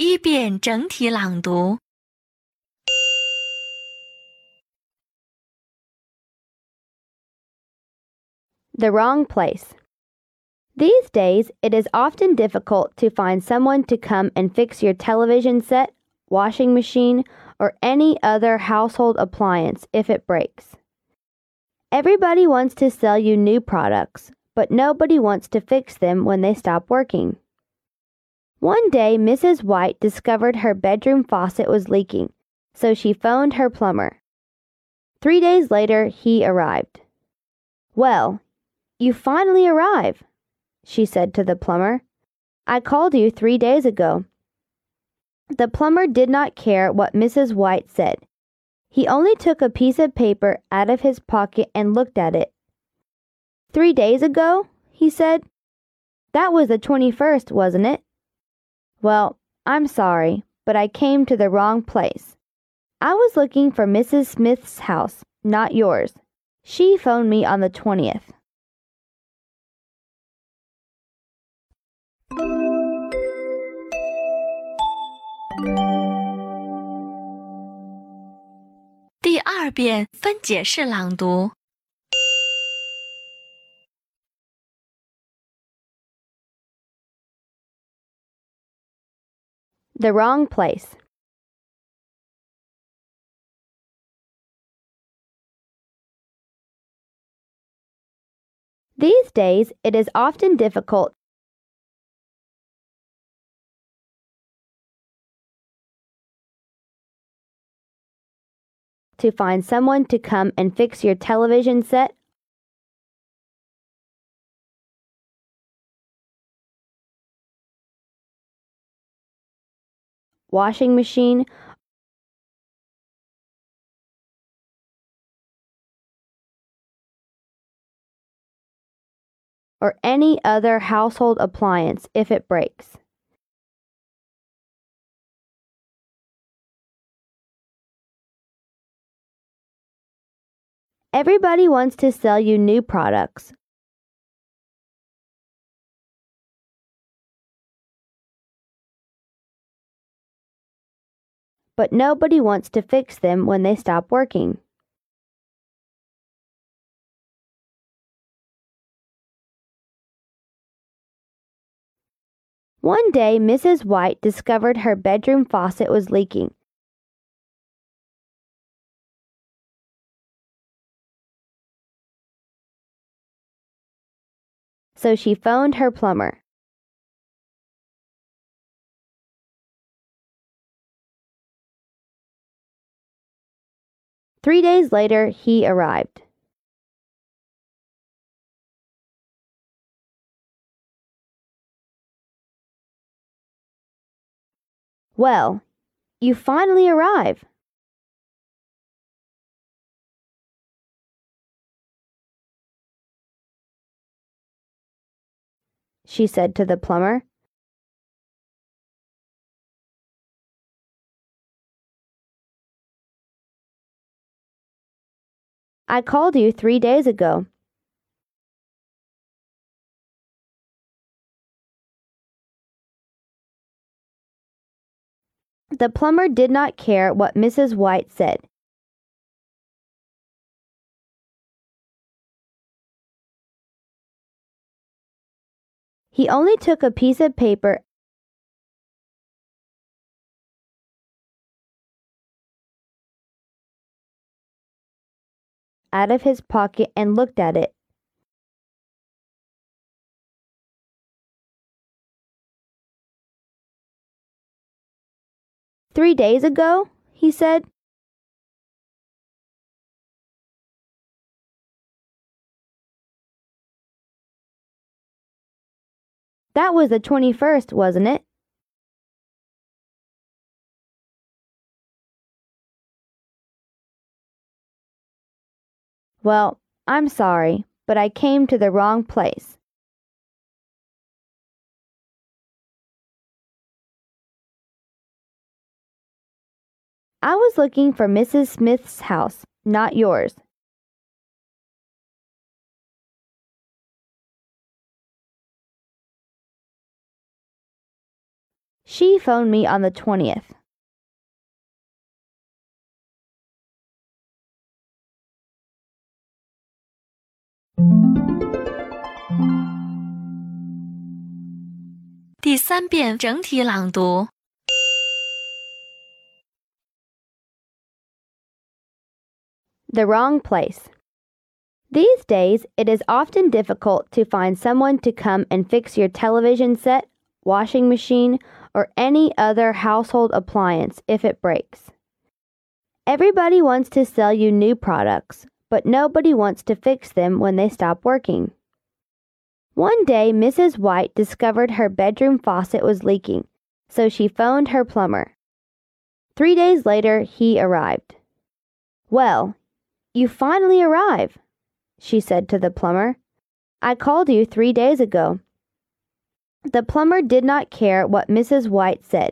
一遍整体朗读。 The wrong place. These days, it is often difficult to find someone to come and fix your television set, washing machine, or any other household appliance if it breaks. Everybody wants to sell you new products, but nobody wants to fix them when they stop working. One day, Mrs. White discovered her bedroom faucet was leaking, so she phoned her plumber. Three days later, he arrived. Well, you finally arrive, she said to the plumber. I called you three days ago. The plumber did not care what Mrs. White said. He only took a piece of paper out of his pocket and looked at it. Three days ago? he said. That was the 21st, wasn't it? Well, I'm sorry, but I came to the wrong place. I was looking for Mrs. Smith's house, not yours. She phoned me on the 20th. 第二遍分解式朗读。 The wrong place. These days, it is often difficult to find someone to come and fix your television set, washing machine, or any other household appliance if it breaks. Everybody wants to sell you new products. But nobody wants to fix them when they stop working. One day, Mrs. White discovered her bedroom faucet was leaking. So she phoned her plumber. Three days later, he arrived. Well, you finally arrive. She said to the plumber. I called you three days ago. The plumber did not care what Mrs. White said. He only took a piece of paper out of his pocket and looked at it. Three days ago? he said. That was the 21st, wasn't it? Well, I'm sorry, but I came to the wrong place. I was looking for Mrs. Smith's house, not yours. She phoned me on the 20th. 第三遍整体朗读。The wrong place. These days, it is often difficult to find someone to come and fix your television set, washing machine, or any other household appliance if it breaks. Everybody wants to sell you new products, but nobody wants to fix them when they stop working. One day, Mrs. White discovered her bedroom faucet was leaking, so she phoned her plumber. Three days later, he arrived. Well, you finally arrive, she said to the plumber. I called you three days ago. The plumber did not care what Mrs. White said.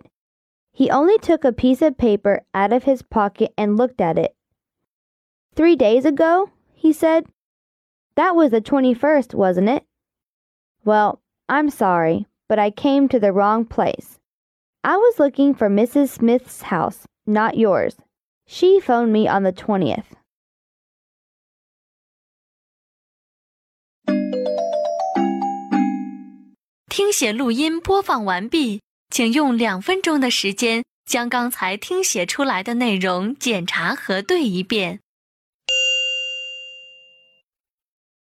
He only took a piece of paper out of his pocket and looked at it. Three days ago? he said. That was the 21st, wasn't it? Well, I'm sorry, but I came to the wrong place. I was looking for Mrs. Smith's house, not yours. She phoned me on the 20th.